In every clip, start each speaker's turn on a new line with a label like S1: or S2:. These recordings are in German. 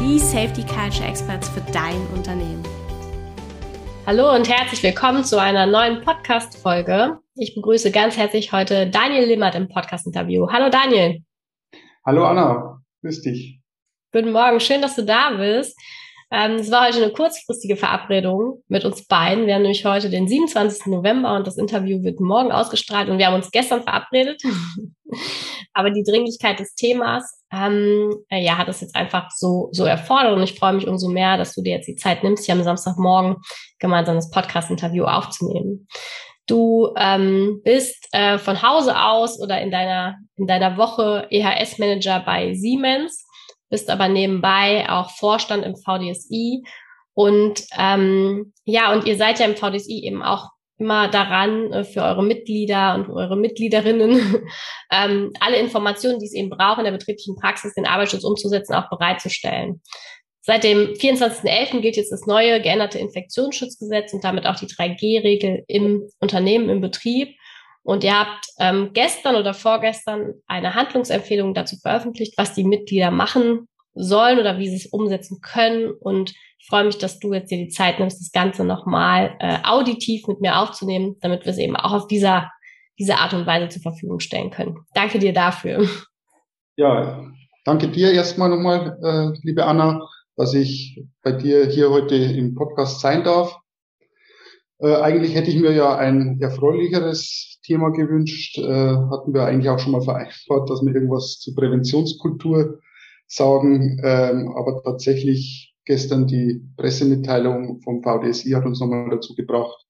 S1: die Safety Culture Experts für dein Unternehmen. Hallo und herzlich willkommen zu einer neuen Podcast-Folge. Ich begrüße ganz herzlich heute Daniel Limmert im Podcast-Interview. Hallo Daniel.
S2: Hallo Anna, grüß dich.
S1: Guten Morgen, schön, dass du da bist. Ähm, es war heute eine kurzfristige Verabredung mit uns beiden. Wir haben nämlich heute den 27. November und das Interview wird morgen ausgestrahlt und wir haben uns gestern verabredet. Aber die Dringlichkeit des Themas, ähm, äh, ja, hat es jetzt einfach so, so erfordert und ich freue mich umso mehr, dass du dir jetzt die Zeit nimmst, hier am Samstagmorgen gemeinsam das Podcast-Interview aufzunehmen. Du ähm, bist äh, von Hause aus oder in deiner, in deiner Woche EHS-Manager bei Siemens, bist aber nebenbei auch Vorstand im VDSI. Und ähm, ja, und ihr seid ja im VDSI eben auch immer daran, äh, für eure Mitglieder und eure Mitgliederinnen ähm, alle Informationen, die es eben braucht, in der betrieblichen Praxis den Arbeitsschutz umzusetzen, auch bereitzustellen. Seit dem 24.11. gilt jetzt das neue geänderte Infektionsschutzgesetz und damit auch die 3G-Regel im Unternehmen, im Betrieb. Und ihr habt ähm, gestern oder vorgestern eine Handlungsempfehlung dazu veröffentlicht, was die Mitglieder machen sollen oder wie sie es umsetzen können. Und freue mich, dass du jetzt dir die Zeit nimmst, das Ganze nochmal äh, auditiv mit mir aufzunehmen, damit wir es eben auch auf dieser, diese Art und Weise zur Verfügung stellen können. Danke dir dafür.
S2: Ja, danke dir erstmal nochmal, äh, liebe Anna dass ich bei dir hier heute im Podcast sein darf. Äh, eigentlich hätte ich mir ja ein erfreulicheres Thema gewünscht. Äh, hatten wir eigentlich auch schon mal vereinbart, dass wir irgendwas zur Präventionskultur sagen. Ähm, aber tatsächlich gestern die Pressemitteilung vom VDSI hat uns nochmal dazu gebracht,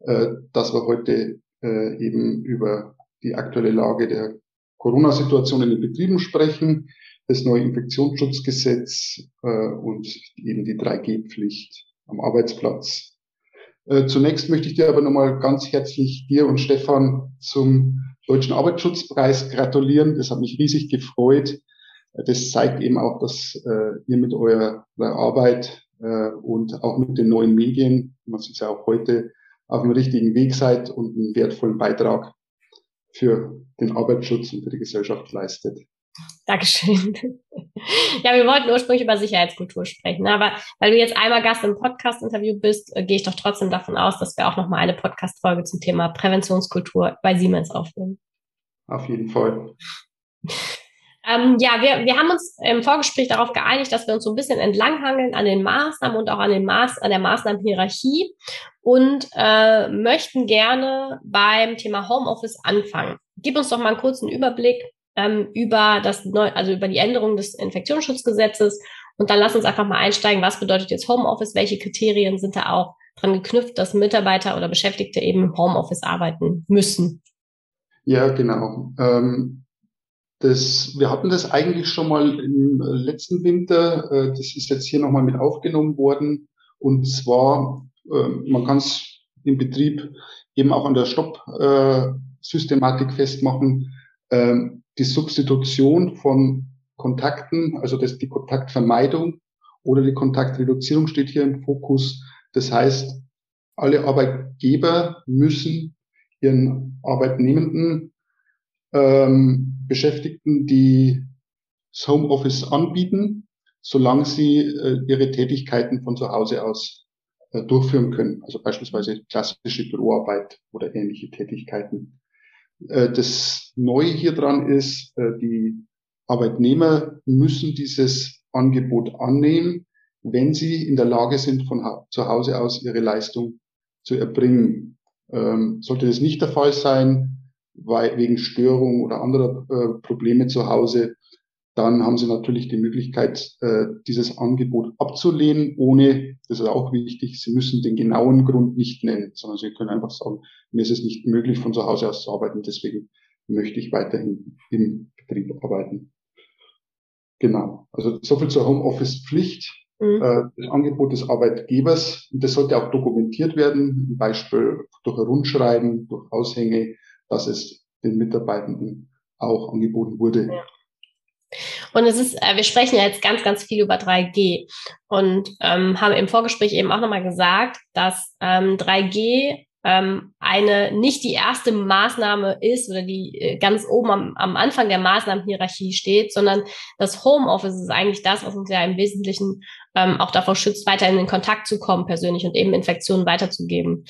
S2: äh, dass wir heute äh, eben über die aktuelle Lage der Corona-Situation in den Betrieben sprechen das neue Infektionsschutzgesetz äh, und eben die 3G-Pflicht am Arbeitsplatz. Zunächst möchte ich dir aber nochmal ganz herzlich dir und Stefan zum Deutschen Arbeitsschutzpreis gratulieren. Das hat mich riesig gefreut. Das zeigt eben auch, dass äh, ihr mit eurer, eurer Arbeit äh, und auch mit den neuen Medien, man sieht ja auch heute, auf dem richtigen Weg seid und einen wertvollen Beitrag für den Arbeitsschutz und für die Gesellschaft leistet.
S1: Dankeschön. ja, wir wollten ursprünglich über Sicherheitskultur sprechen, aber weil du jetzt einmal Gast im Podcast-Interview bist, äh, gehe ich doch trotzdem davon aus, dass wir auch nochmal eine Podcast-Folge zum Thema Präventionskultur bei Siemens aufnehmen.
S2: Auf jeden Fall.
S1: Ähm, ja, wir, wir haben uns im Vorgespräch darauf geeinigt, dass wir uns so ein bisschen entlanghangeln an den Maßnahmen und auch an, den Maß, an der Maßnahmenhierarchie und äh, möchten gerne beim Thema Homeoffice anfangen. Gib uns doch mal einen kurzen Überblick, ähm, über das neu, also über die Änderung des Infektionsschutzgesetzes. Und dann lass uns einfach mal einsteigen, was bedeutet jetzt Homeoffice, welche Kriterien sind da auch dran geknüpft, dass Mitarbeiter oder Beschäftigte eben im Homeoffice arbeiten müssen.
S2: Ja, genau. Ähm, das, wir hatten das eigentlich schon mal im letzten Winter. Äh, das ist jetzt hier nochmal mit aufgenommen worden. Und zwar, äh, man kann es im Betrieb eben auch an der Stopp-Systematik äh, festmachen. Ähm, die Substitution von Kontakten, also das, die Kontaktvermeidung oder die Kontaktreduzierung steht hier im Fokus. Das heißt, alle Arbeitgeber müssen ihren Arbeitnehmenden ähm, Beschäftigten, die das Homeoffice anbieten, solange sie äh, ihre Tätigkeiten von zu Hause aus äh, durchführen können. Also beispielsweise klassische Büroarbeit oder ähnliche Tätigkeiten. Äh, das Neue hier dran ist, äh, die Arbeitnehmer müssen dieses Angebot annehmen, wenn sie in der Lage sind, von zu Hause aus ihre Leistung zu erbringen. Ähm, sollte das nicht der Fall sein, weil wegen Störung oder anderer äh, Probleme zu Hause, dann haben Sie natürlich die Möglichkeit, äh, dieses Angebot abzulehnen, ohne, das ist auch wichtig, Sie müssen den genauen Grund nicht nennen, sondern Sie können einfach sagen, mir ist es nicht möglich, von zu Hause aus zu arbeiten, deswegen möchte ich weiterhin im Betrieb arbeiten. Genau. Also so viel zur Homeoffice-Pflicht. mhm. äh, das Angebot des Arbeitgebers. Das sollte auch dokumentiert werden, zum Beispiel durch Rundschreiben, durch Aushänge, dass es den Mitarbeitenden auch angeboten wurde. Ja.
S1: Und es ist, äh, wir sprechen ja jetzt ganz, ganz viel über 3G und ähm, haben im Vorgespräch eben auch nochmal gesagt, dass ähm, 3G ähm, eine nicht die erste Maßnahme ist oder die äh, ganz oben am, am Anfang der Maßnahmenhierarchie steht, sondern das Homeoffice ist eigentlich das, was uns ja im Wesentlichen ähm, auch davor schützt, weiter in den Kontakt zu kommen persönlich und eben Infektionen weiterzugeben.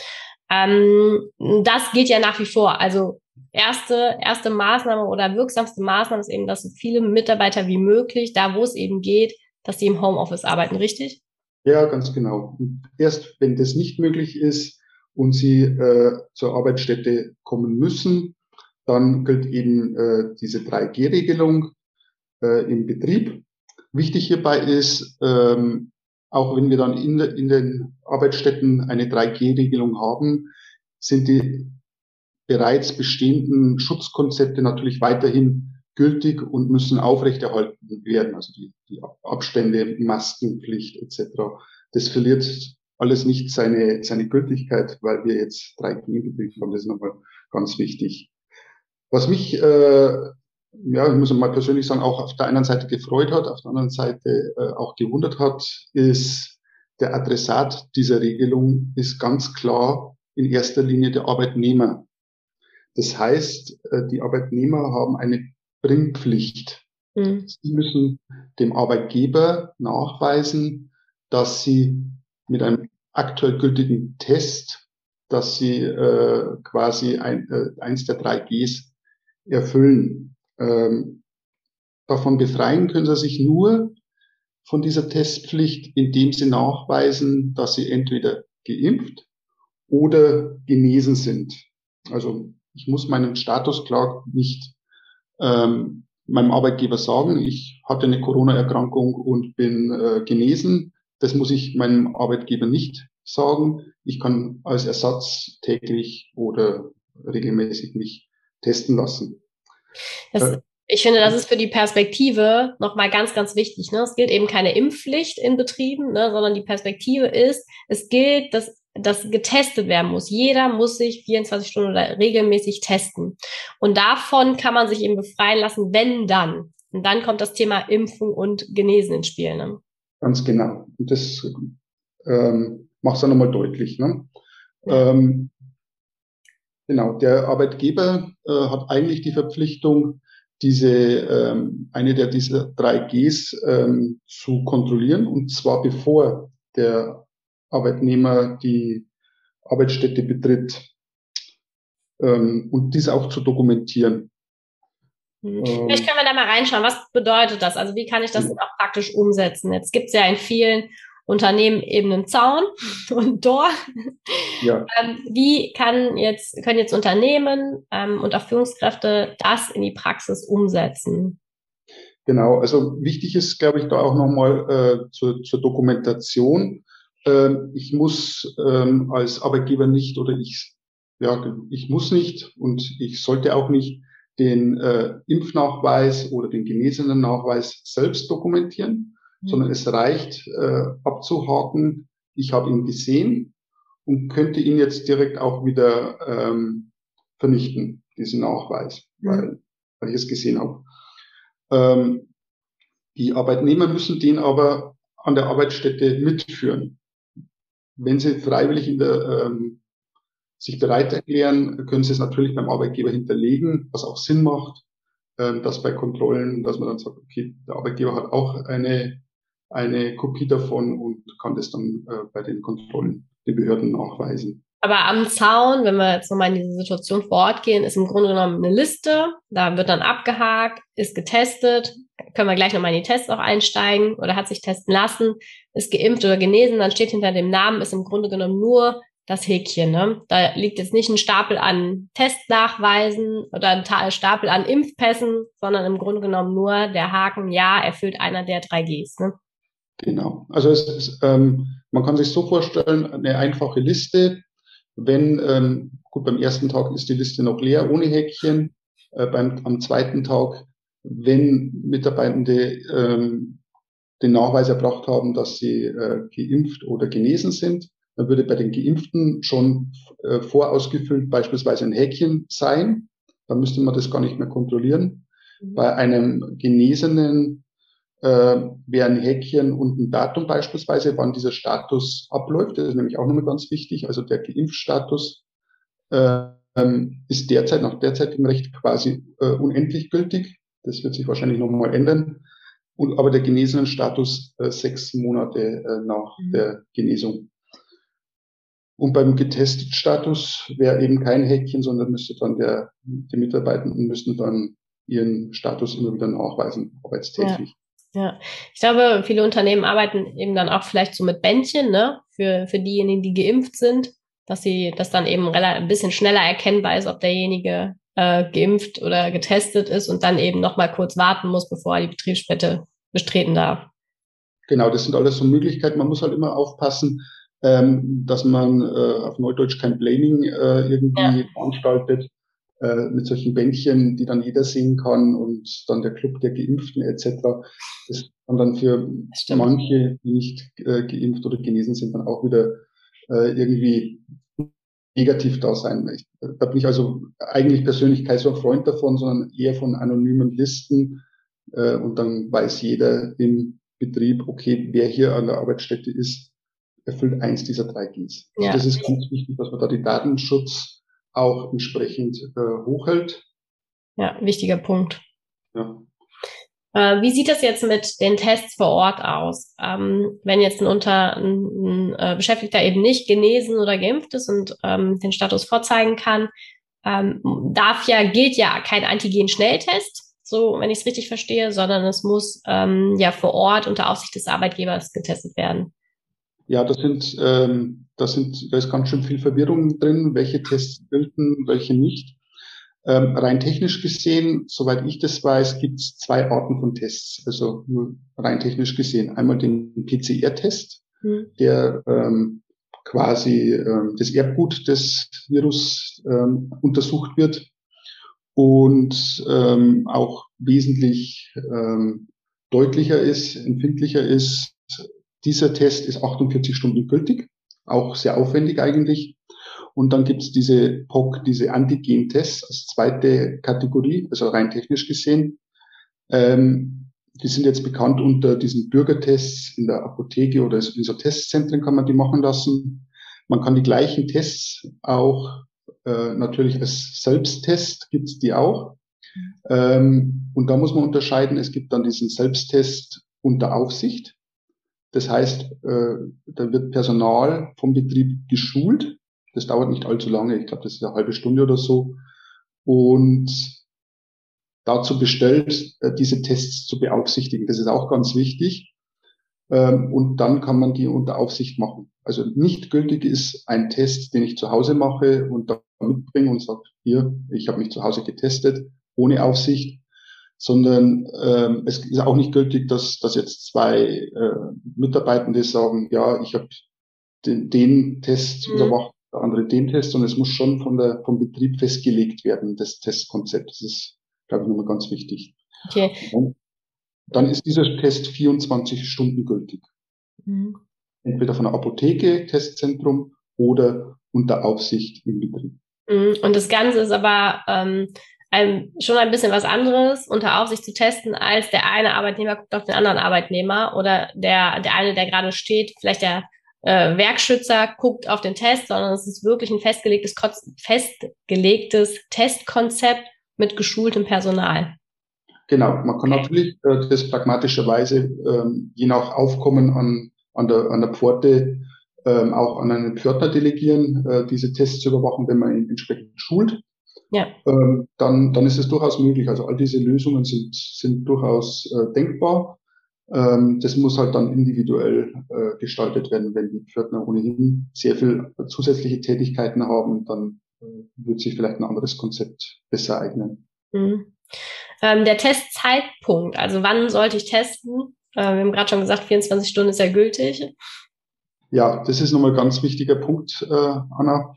S1: Ähm, das geht ja nach wie vor. Also erste, erste Maßnahme oder wirksamste Maßnahme ist eben, dass so viele Mitarbeiter wie möglich, da wo es eben geht, dass sie im Homeoffice arbeiten, richtig?
S2: Ja, ganz genau. Erst wenn das nicht möglich ist und sie äh, zur Arbeitsstätte kommen müssen, dann gilt eben äh, diese 3G-Regelung äh, im Betrieb. Wichtig hierbei ist, ähm, auch wenn wir dann in, in den Arbeitsstätten eine 3G-Regelung haben, sind die bereits bestehenden Schutzkonzepte natürlich weiterhin gültig und müssen aufrechterhalten werden. Also die, die Abstände, Maskenpflicht etc. Das verliert alles nicht seine, seine Gültigkeit, weil wir jetzt 3G in Betrieb haben. Das ist nochmal ganz wichtig. Was mich, äh, ja, ich muss mal persönlich sagen, auch auf der einen Seite gefreut hat, auf der anderen Seite äh, auch gewundert hat, ist der Adressat dieser Regelung ist ganz klar in erster Linie der Arbeitnehmer. Das heißt, äh, die Arbeitnehmer haben eine Bringpflicht. Mhm. Sie müssen dem Arbeitgeber nachweisen, dass sie mit einem aktuell gültigen Test, dass sie äh, quasi ein, äh, eins der drei Gs erfüllen. Ähm, davon befreien können sie sich nur von dieser Testpflicht, indem sie nachweisen, dass sie entweder geimpft oder genesen sind. Also ich muss meinen Status klar nicht ähm, meinem Arbeitgeber sagen, ich hatte eine Corona-Erkrankung und bin äh, genesen. Das muss ich meinem Arbeitgeber nicht sagen. Ich kann als Ersatz täglich oder regelmäßig mich testen lassen.
S1: Das, äh, ich finde, das ist für die Perspektive nochmal ganz, ganz wichtig. Ne? Es gilt eben keine Impfpflicht in Betrieben, ne? sondern die Perspektive ist, es gilt, dass das getestet werden muss. Jeder muss sich 24 Stunden oder regelmäßig testen. Und davon kann man sich eben befreien lassen, wenn dann. Und dann kommt das Thema Impfung und Genesen ins Spiel. Ne?
S2: Ganz genau. Und das ähm, macht es dann nochmal deutlich. Ne? Ja. Ähm, genau, der Arbeitgeber äh, hat eigentlich die Verpflichtung, diese ähm, eine der dieser drei Gs ähm, zu kontrollieren und zwar bevor der Arbeitnehmer die Arbeitsstätte betritt ähm, und dies auch zu dokumentieren.
S1: Mhm. Vielleicht können wir da mal reinschauen. Was bedeutet das? Also wie kann ich das ja. auch praktisch umsetzen? Jetzt gibt es ja in vielen Unternehmen eben einen Zaun und Tor. Ja. Ähm, wie kann jetzt, können jetzt Unternehmen ähm, und auch Führungskräfte das in die Praxis umsetzen?
S2: Genau, also wichtig ist, glaube ich, da auch nochmal äh, zur, zur Dokumentation. Ähm, ich muss ähm, als Arbeitgeber nicht oder ich, ja, ich muss nicht und ich sollte auch nicht den äh, Impfnachweis oder den genesenen Nachweis selbst dokumentieren. Sondern es reicht äh, abzuhaken, ich habe ihn gesehen und könnte ihn jetzt direkt auch wieder ähm, vernichten, diesen Nachweis, mhm. weil, weil ich es gesehen habe. Ähm, die Arbeitnehmer müssen den aber an der Arbeitsstätte mitführen. Wenn Sie freiwillig in der, ähm, sich bereit erklären, können Sie es natürlich beim Arbeitgeber hinterlegen, was auch Sinn macht, ähm, dass bei Kontrollen, dass man dann sagt, okay, der Arbeitgeber hat auch eine, eine Kopie davon und kann das dann äh, bei den Kontrollen den Behörden nachweisen.
S1: Aber am Zaun, wenn wir jetzt nochmal in diese Situation vor Ort gehen, ist im Grunde genommen eine Liste. Da wird dann abgehakt, ist getestet. Können wir gleich nochmal in die Tests auch einsteigen oder hat sich testen lassen, ist geimpft oder genesen. Dann steht hinter dem Namen, ist im Grunde genommen nur das Häkchen. Ne? Da liegt jetzt nicht ein Stapel an Testnachweisen oder ein Stapel an Impfpässen, sondern im Grunde genommen nur der Haken, ja, erfüllt einer der drei Gs. Ne?
S2: Genau. Also es ist, ähm, man kann sich so vorstellen, eine einfache Liste, wenn, ähm, gut, beim ersten Tag ist die Liste noch leer, ohne Häkchen. Äh, beim, am zweiten Tag, wenn Mitarbeitende ähm, den Nachweis erbracht haben, dass sie äh, geimpft oder genesen sind. Dann würde bei den Geimpften schon äh, vorausgefüllt beispielsweise ein Häkchen sein. Dann müsste man das gar nicht mehr kontrollieren. Mhm. Bei einem Genesenen äh, wäre ein Häkchen und ein Datum beispielsweise, wann dieser Status abläuft. Das ist nämlich auch nochmal ganz wichtig. Also der Geimpfstatus äh, ist derzeit nach derzeitigem Recht quasi äh, unendlich gültig. Das wird sich wahrscheinlich nochmal ändern. Und aber der genesenen Status äh, sechs Monate äh, nach mhm. der Genesung. Und beim getestet Status wäre eben kein Häkchen, sondern müsste dann der, die Mitarbeitenden müssten dann ihren Status immer wieder nachweisen, arbeitstäglich.
S1: Ja. Ja. ich glaube, viele Unternehmen arbeiten eben dann auch vielleicht so mit Bändchen, ne, für, für diejenigen, die geimpft sind, dass sie das dann eben ein bisschen schneller erkennbar ist, ob derjenige äh, geimpft oder getestet ist und dann eben noch mal kurz warten muss, bevor er die Betriebsstätte betreten darf.
S2: Genau, das sind alles so Möglichkeiten. Man muss halt immer aufpassen, ähm, dass man äh, auf Neudeutsch kein Blaming äh, irgendwie ja. veranstaltet äh, mit solchen Bändchen, die dann jeder sehen kann und dann der Club der Geimpften etc. Das kann dann für manche, die nicht äh, geimpft oder genesen sind, dann auch wieder äh, irgendwie negativ da sein. Ich, da bin ich also eigentlich persönlich kein so ein Freund davon, sondern eher von anonymen Listen. Äh, und dann weiß jeder im Betrieb, okay, wer hier an der Arbeitsstätte ist, erfüllt eins dieser drei Gs. Also ja. das ist ganz wichtig, dass man da die Datenschutz auch entsprechend äh, hochhält.
S1: Ja, wichtiger Punkt. Ja. Äh, wie sieht das jetzt mit den Tests vor Ort aus? Ähm, wenn jetzt ein, Unter, ein, ein äh, Beschäftigter eben nicht genesen oder geimpft ist und ähm, den Status vorzeigen kann, ähm, darf ja, gilt ja kein Antigen-Schnelltest, so wenn ich es richtig verstehe, sondern es muss ähm, ja vor Ort unter Aufsicht des Arbeitgebers getestet werden.
S2: Ja, das sind, ähm, das sind, da ist ganz schön viel Verwirrung drin, welche Tests gelten, welche nicht. Ähm, rein technisch gesehen, soweit ich das weiß, gibt es zwei Arten von Tests. Also nur rein technisch gesehen. Einmal den PCR-Test, mhm. der ähm, quasi ähm, das Erbgut des Virus ähm, untersucht wird und ähm, auch wesentlich ähm, deutlicher ist, empfindlicher ist. Dieser Test ist 48 Stunden gültig, auch sehr aufwendig eigentlich. Und dann gibt's diese POC, diese Antigen-Tests als zweite Kategorie, also rein technisch gesehen. Ähm, die sind jetzt bekannt unter diesen Bürgertests in der Apotheke oder in so Testzentren kann man die machen lassen. Man kann die gleichen Tests auch äh, natürlich als Selbsttest gibt's die auch. Ähm, und da muss man unterscheiden, es gibt dann diesen Selbsttest unter Aufsicht. Das heißt, äh, da wird Personal vom Betrieb geschult das dauert nicht allzu lange. Ich glaube, das ist eine halbe Stunde oder so. Und dazu bestellt, äh, diese Tests zu beaufsichtigen. Das ist auch ganz wichtig. Ähm, und dann kann man die unter Aufsicht machen. Also nicht gültig ist ein Test, den ich zu Hause mache und da mitbringe und sage, hier, ich habe mich zu Hause getestet, ohne Aufsicht, sondern ähm, es ist auch nicht gültig, dass, dass jetzt zwei äh, Mitarbeitende sagen, ja, ich habe den, den Test mhm. überwacht der andere den Test und es muss schon von der, vom Betrieb festgelegt werden, das Testkonzept. Das ist, glaube ich, nochmal ganz wichtig. Okay. Und dann ist dieser Test 24 Stunden gültig. Mhm. Entweder von der Apotheke, Testzentrum oder unter Aufsicht im Betrieb.
S1: Mhm. Und das Ganze ist aber ähm, ein, schon ein bisschen was anderes, unter Aufsicht zu testen, als der eine Arbeitnehmer guckt auf den anderen Arbeitnehmer oder der, der eine, der gerade steht, vielleicht der äh, Werkschützer guckt auf den Test, sondern es ist wirklich ein festgelegtes, festgelegtes Testkonzept mit geschultem Personal.
S2: Genau, man kann okay. natürlich äh, das pragmatischerweise ähm, je nach Aufkommen an, an, der, an der Pforte ähm, auch an einen Pförtner delegieren, äh, diese Tests zu überwachen, wenn man ihn entsprechend schult. Ja. Ähm, dann, dann ist es durchaus möglich. Also all diese Lösungen sind, sind durchaus äh, denkbar. Ähm, das muss halt dann individuell äh, gestaltet werden. Wenn die Pförtner ohnehin sehr viel zusätzliche Tätigkeiten haben, dann äh, wird sich vielleicht ein anderes Konzept besser eignen.
S1: Mhm. Ähm, der Testzeitpunkt, also wann sollte ich testen? Äh, wir haben gerade schon gesagt, 24 Stunden ist ja gültig.
S2: Ja, das ist nochmal ein ganz wichtiger Punkt, äh, Anna.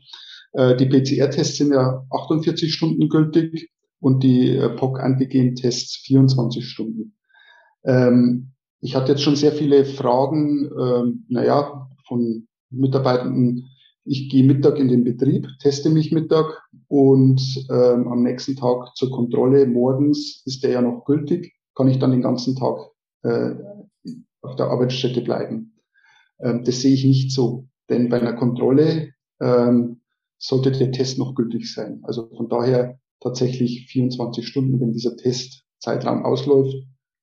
S2: Äh, die PCR-Tests sind ja 48 Stunden gültig und die äh, POC-Antigen-Tests 24 Stunden. Ähm, ich hatte jetzt schon sehr viele Fragen, ähm, naja, von Mitarbeitenden, ich gehe Mittag in den Betrieb, teste mich Mittag und ähm, am nächsten Tag zur Kontrolle morgens ist der ja noch gültig, kann ich dann den ganzen Tag äh, auf der Arbeitsstätte bleiben. Ähm, das sehe ich nicht so, denn bei einer Kontrolle ähm, sollte der Test noch gültig sein. Also von daher tatsächlich 24 Stunden, wenn dieser Testzeitraum ausläuft,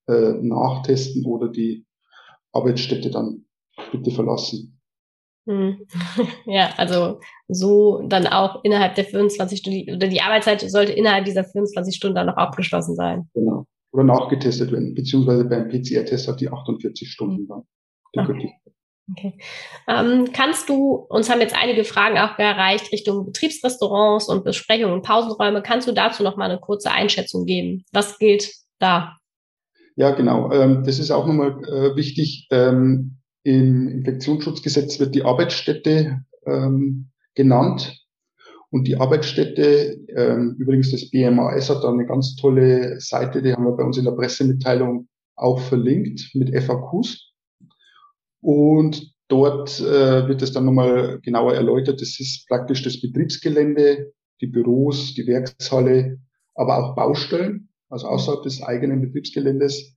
S2: äh, nachtesten oder die Arbeitsstätte dann bitte verlassen.
S1: Hm. Ja, also so dann auch innerhalb der 24 Stunden, oder die Arbeitszeit sollte innerhalb dieser 24 Stunden dann noch abgeschlossen sein.
S2: Genau. Oder nachgetestet werden, beziehungsweise beim PCR-Test hat die 48 Stunden dann.
S1: Okay. Okay. Ähm, kannst du, uns haben jetzt einige Fragen auch erreicht Richtung Betriebsrestaurants und Besprechungen und Pausenräume. Kannst du dazu noch mal eine kurze Einschätzung geben? Was gilt da?
S2: Ja, genau. Ähm, das ist auch nochmal äh, wichtig. Ähm, Im Infektionsschutzgesetz wird die Arbeitsstätte ähm, genannt. Und die Arbeitsstätte, ähm, übrigens das BMAS hat da eine ganz tolle Seite, die haben wir bei uns in der Pressemitteilung auch verlinkt mit FAQs. Und dort äh, wird es dann nochmal genauer erläutert. Das ist praktisch das Betriebsgelände, die Büros, die Werkshalle, aber auch Baustellen also außerhalb des eigenen Betriebsgeländes.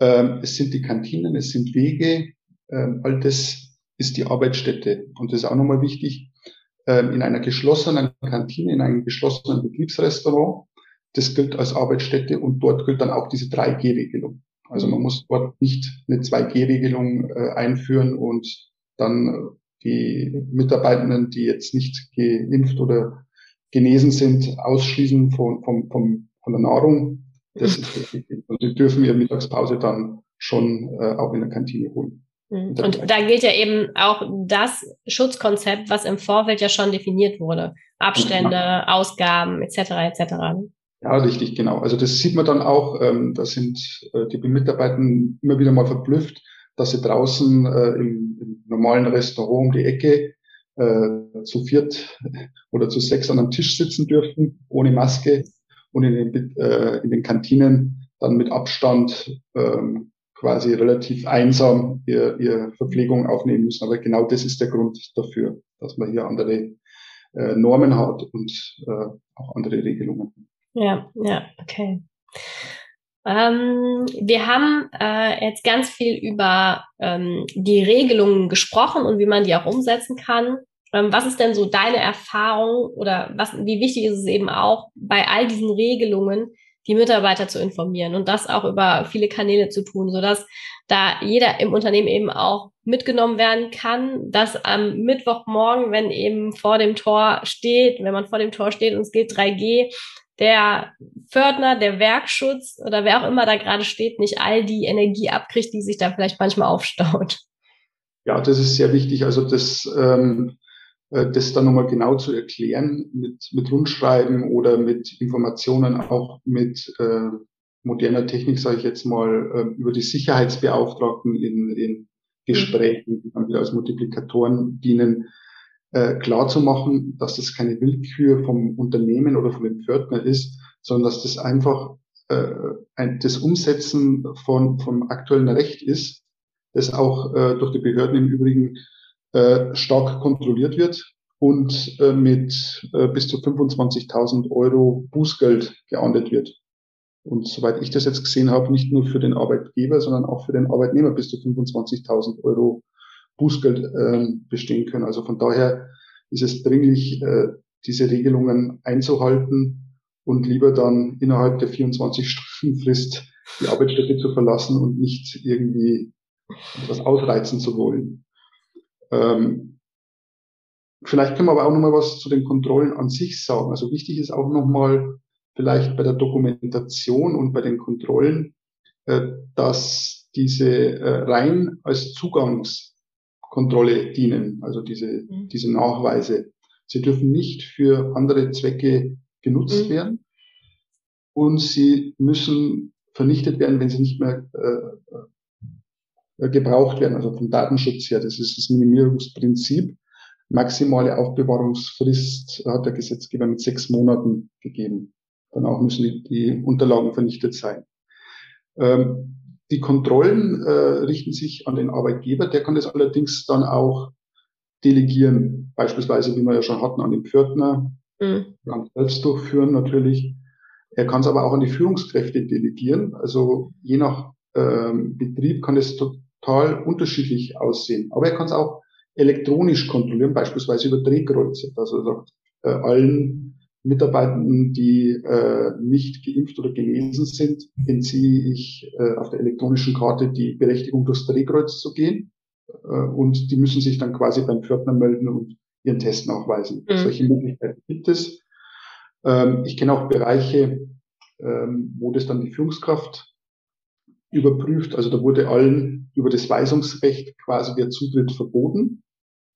S2: Ähm, es sind die Kantinen, es sind Wege, ähm, all das ist die Arbeitsstätte. Und das ist auch nochmal wichtig, ähm, in einer geschlossenen Kantine, in einem geschlossenen Betriebsrestaurant, das gilt als Arbeitsstätte und dort gilt dann auch diese 3G-Regelung. Also man muss dort nicht eine 2G-Regelung äh, einführen und dann die Mitarbeitenden, die jetzt nicht geimpft oder genesen sind, ausschließen von, vom, vom von der Nahrung. Das ist wichtig. Und die dürfen ihre Mittagspause dann schon äh, auch in der Kantine holen.
S1: Mhm. Und da gilt ja eben auch das Schutzkonzept, was im Vorfeld ja schon definiert wurde. Abstände. Ausgaben etc. etc.
S2: Ja, richtig, genau. Also das sieht man dann auch, ähm, da sind äh, die Mitarbeiter immer wieder mal verblüfft, dass sie draußen äh, im, im normalen Restaurant um die Ecke äh, zu viert oder zu sechs an einem Tisch sitzen dürften, ohne Maske und in den, äh, in den Kantinen dann mit Abstand ähm, quasi relativ einsam ihr, ihr Verpflegung aufnehmen müssen. Aber genau das ist der Grund dafür, dass man hier andere äh, Normen hat und äh, auch andere Regelungen.
S1: Ja, ja, okay. Ähm, wir haben äh, jetzt ganz viel über ähm, die Regelungen gesprochen und wie man die auch umsetzen kann. Ähm, was ist denn so deine Erfahrung oder was, wie wichtig ist es eben auch, bei all diesen Regelungen die Mitarbeiter zu informieren und das auch über viele Kanäle zu tun, sodass da jeder im Unternehmen eben auch mitgenommen werden kann, dass am Mittwochmorgen, wenn eben vor dem Tor steht, wenn man vor dem Tor steht und es gilt 3G, der Pförtner, der Werkschutz oder wer auch immer da gerade steht, nicht all die Energie abkriegt, die sich da vielleicht manchmal aufstaut.
S2: Ja, das ist sehr wichtig. Also das ähm, äh, das dann nochmal genau zu erklären mit, mit Rundschreiben oder mit Informationen, auch mit äh, moderner Technik, sage ich jetzt mal, äh, über die Sicherheitsbeauftragten in, in Gesprächen, die dann wieder als Multiplikatoren dienen, äh, klar zu machen, dass das keine Willkür vom Unternehmen oder von dem Pförtner ist, sondern dass das einfach äh, ein, das Umsetzen von, vom aktuellen Recht ist, das auch äh, durch die Behörden im Übrigen äh, stark kontrolliert wird und äh, mit äh, bis zu 25.000 Euro Bußgeld geahndet wird. Und soweit ich das jetzt gesehen habe, nicht nur für den Arbeitgeber, sondern auch für den Arbeitnehmer bis zu 25.000 Euro Bußgeld äh, bestehen können. Also von daher ist es dringlich, äh, diese Regelungen einzuhalten und lieber dann innerhalb der 24 Stunden Frist die Arbeitsstätte zu verlassen und nicht irgendwie etwas ausreizen zu wollen. Ähm, vielleicht können wir aber auch nochmal was zu den Kontrollen an sich sagen. Also wichtig ist auch nochmal vielleicht bei der Dokumentation und bei den Kontrollen, äh, dass diese äh, rein als Zugangskontrolle dienen, also diese, mhm. diese Nachweise. Sie dürfen nicht für andere Zwecke genutzt mhm. werden und sie müssen vernichtet werden, wenn sie nicht mehr äh, äh, gebraucht werden, also vom Datenschutz her. Das ist das Minimierungsprinzip. Maximale Aufbewahrungsfrist hat der Gesetzgeber mit sechs Monaten gegeben. Danach müssen die, die Unterlagen vernichtet sein. Ähm, die Kontrollen äh, richten sich an den Arbeitgeber, der kann das allerdings dann auch delegieren, beispielsweise, wie wir ja schon hatten, an den Pförtner, mhm. kann selbst durchführen natürlich. Er kann es aber auch an die Führungskräfte delegieren. Also je nach ähm, Betrieb kann es total unterschiedlich aussehen. Aber er kann es auch elektronisch kontrollieren, beispielsweise über Drehkreuze, dass er sagt, äh, allen Mitarbeitenden, die äh, nicht geimpft oder genesen sind, entziehe ich äh, auf der elektronischen Karte die Berechtigung, durchs Drehkreuz zu gehen. Äh, und die müssen sich dann quasi beim Pförtner melden und ihren Test nachweisen. Mhm. Solche Möglichkeiten gibt es. Ähm, ich kenne auch Bereiche, ähm, wo das dann die Führungskraft überprüft. Also da wurde allen über das Weisungsrecht quasi der Zutritt verboten,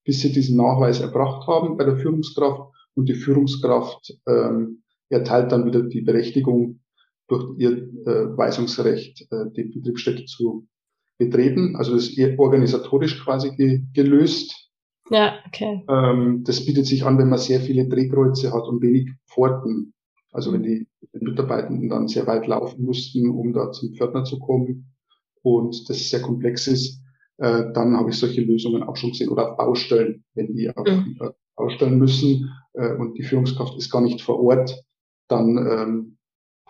S2: bis sie diesen Nachweis erbracht haben bei der Führungskraft und die Führungskraft ähm, erteilt dann wieder die Berechtigung, durch ihr äh, Weisungsrecht äh, die Betriebsstätte zu betreten. Also das ist eher organisatorisch quasi ge gelöst.
S1: Ja, okay.
S2: Ähm, das bietet sich an, wenn man sehr viele Drehkreuze hat und wenig Pforten. Also wenn die Mitarbeitenden dann sehr weit laufen müssten, um da zum Pförtner zu kommen und das sehr komplex ist, äh, dann habe ich solche Lösungen auch schon gesehen. Oder auf Baustellen, wenn die auf, mhm. Äh, ausstellen müssen äh, und die Führungskraft ist gar nicht vor Ort, dann ähm,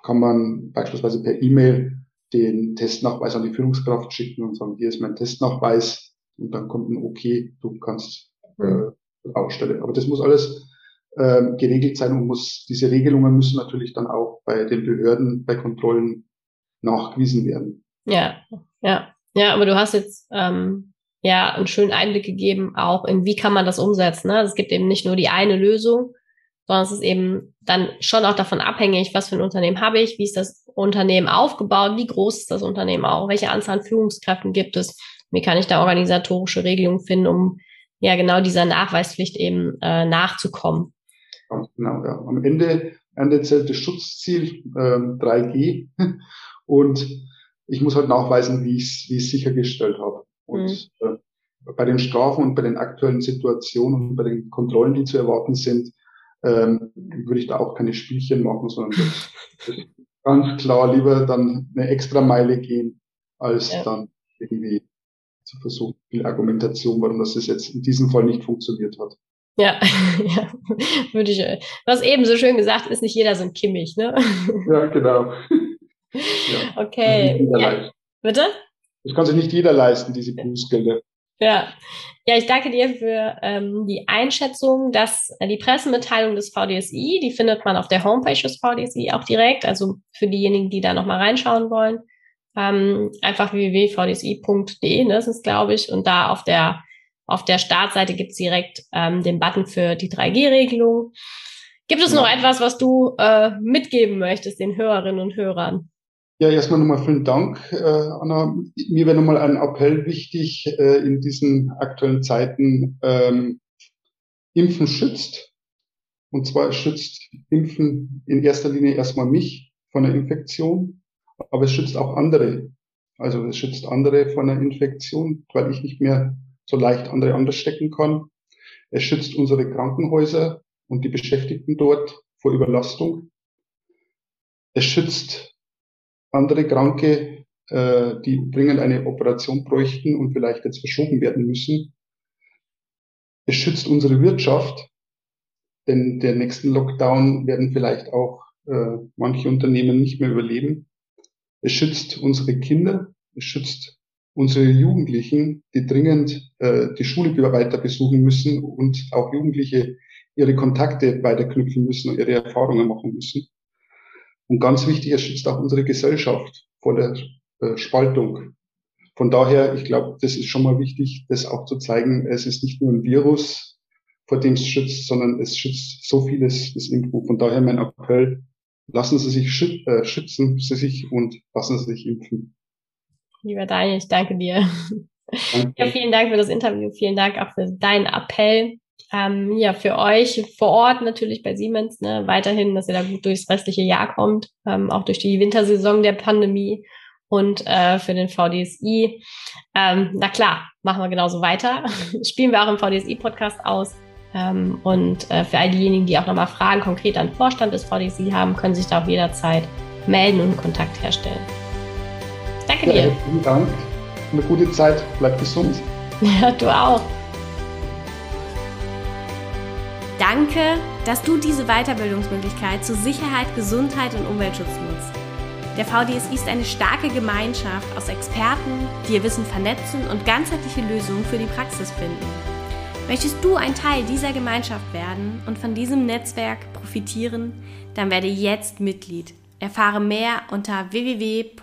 S2: kann man beispielsweise per E-Mail den Testnachweis an die Führungskraft schicken und sagen, hier ist mein Testnachweis und dann kommt ein Okay, du kannst äh, Baustelle. Aber das muss alles ähm, geregelt sein und muss, diese Regelungen müssen natürlich dann auch bei den Behörden, bei Kontrollen nachgewiesen werden.
S1: Ja, ja, ja, aber du hast jetzt ähm, ja einen schönen Einblick gegeben, auch in wie kann man das umsetzen. Ne? Es gibt eben nicht nur die eine Lösung, sondern es ist eben dann schon auch davon abhängig, was für ein Unternehmen habe ich, wie ist das Unternehmen aufgebaut, wie groß ist das Unternehmen auch, welche Anzahl an Führungskräften gibt es, wie kann ich da organisatorische Regelungen finden, um ja genau dieser Nachweispflicht eben äh, nachzukommen.
S2: Genau, ja. Am Ende, Ende zählt das Schutzziel ähm, 3G und ich muss halt nachweisen, wie ich es sichergestellt habe. Und mhm. äh, bei den Strafen und bei den aktuellen Situationen und bei den Kontrollen, die zu erwarten sind, ähm, würde ich da auch keine Spielchen machen, sondern ganz klar lieber dann eine extra Meile gehen, als ja. dann irgendwie zu versuchen, viel Argumentation, warum das jetzt in diesem Fall nicht funktioniert hat.
S1: Ja, ja, würde ich. Du hast eben so schön gesagt, ist nicht jeder so ein Kimmich, ne?
S2: Ja, genau.
S1: Ja. Okay. Ja. Bitte?
S2: Das kann sich nicht jeder leisten, diese Bußgelder.
S1: Ja. Ja, ich danke dir für ähm, die Einschätzung, dass äh, die Pressemitteilung des VDSI, die findet man auf der Homepage des VDSI auch direkt, also für diejenigen, die da nochmal reinschauen wollen. Ähm, einfach www.vdsi.de, ne, das ist glaube ich, und da auf der auf der Startseite gibt's direkt ähm, den Button für die 3G-Regelung. Gibt es ja. noch etwas, was du äh, mitgeben möchtest den Hörerinnen und Hörern?
S2: Ja, erstmal nochmal vielen Dank, äh, Anna. Mir wäre nochmal ein Appell wichtig äh, in diesen aktuellen Zeiten. Ähm, Impfen schützt. Und zwar schützt Impfen in erster Linie erstmal mich von der Infektion, aber es schützt auch andere. Also es schützt andere von der Infektion, weil ich nicht mehr so leicht andere anders stecken kann. Es schützt unsere Krankenhäuser und die Beschäftigten dort vor Überlastung. Es schützt andere Kranke, äh, die dringend eine Operation bräuchten und vielleicht jetzt verschoben werden müssen. Es schützt unsere Wirtschaft, denn der nächsten Lockdown werden vielleicht auch äh, manche Unternehmen nicht mehr überleben. Es schützt unsere Kinder, es schützt unsere Jugendlichen, die dringend äh, die Schule weiter besuchen müssen und auch Jugendliche ihre Kontakte weiterknüpfen müssen und ihre Erfahrungen machen müssen. Und ganz wichtig, es schützt auch unsere Gesellschaft vor der äh, Spaltung. Von daher, ich glaube, das ist schon mal wichtig, das auch zu zeigen. Es ist nicht nur ein Virus, vor dem es schützt, sondern es schützt so vieles, das Impfen. Von daher mein Appell, lassen Sie sich schü äh, schützen, Sie sich und lassen Sie sich impfen.
S1: Lieber Daniel, ich danke dir. Danke. Ja, vielen Dank für das Interview. Vielen Dank auch für deinen Appell ähm, ja, für euch vor Ort natürlich bei Siemens, ne, weiterhin, dass ihr da gut durchs restliche Jahr kommt, ähm, auch durch die Wintersaison der Pandemie und äh, für den VDSI. Ähm, na klar, machen wir genauso weiter. Spielen wir auch im VDSI-Podcast aus. Ähm, und äh, für all diejenigen, die auch nochmal Fragen konkret an den Vorstand des VDSI haben, können sich da auch jederzeit melden und Kontakt herstellen.
S3: Danke dir.
S2: Vielen Dank. Eine gute Zeit. Bleib gesund.
S3: Ja, du auch.
S1: Danke, dass du diese Weiterbildungsmöglichkeit zu Sicherheit, Gesundheit und Umweltschutz nutzt. Der VDSI ist eine starke Gemeinschaft aus Experten, die ihr Wissen vernetzen und ganzheitliche Lösungen für die Praxis finden. Möchtest du ein Teil dieser Gemeinschaft werden und von diesem Netzwerk profitieren, dann werde jetzt Mitglied. Erfahre mehr unter www.vdsi.de.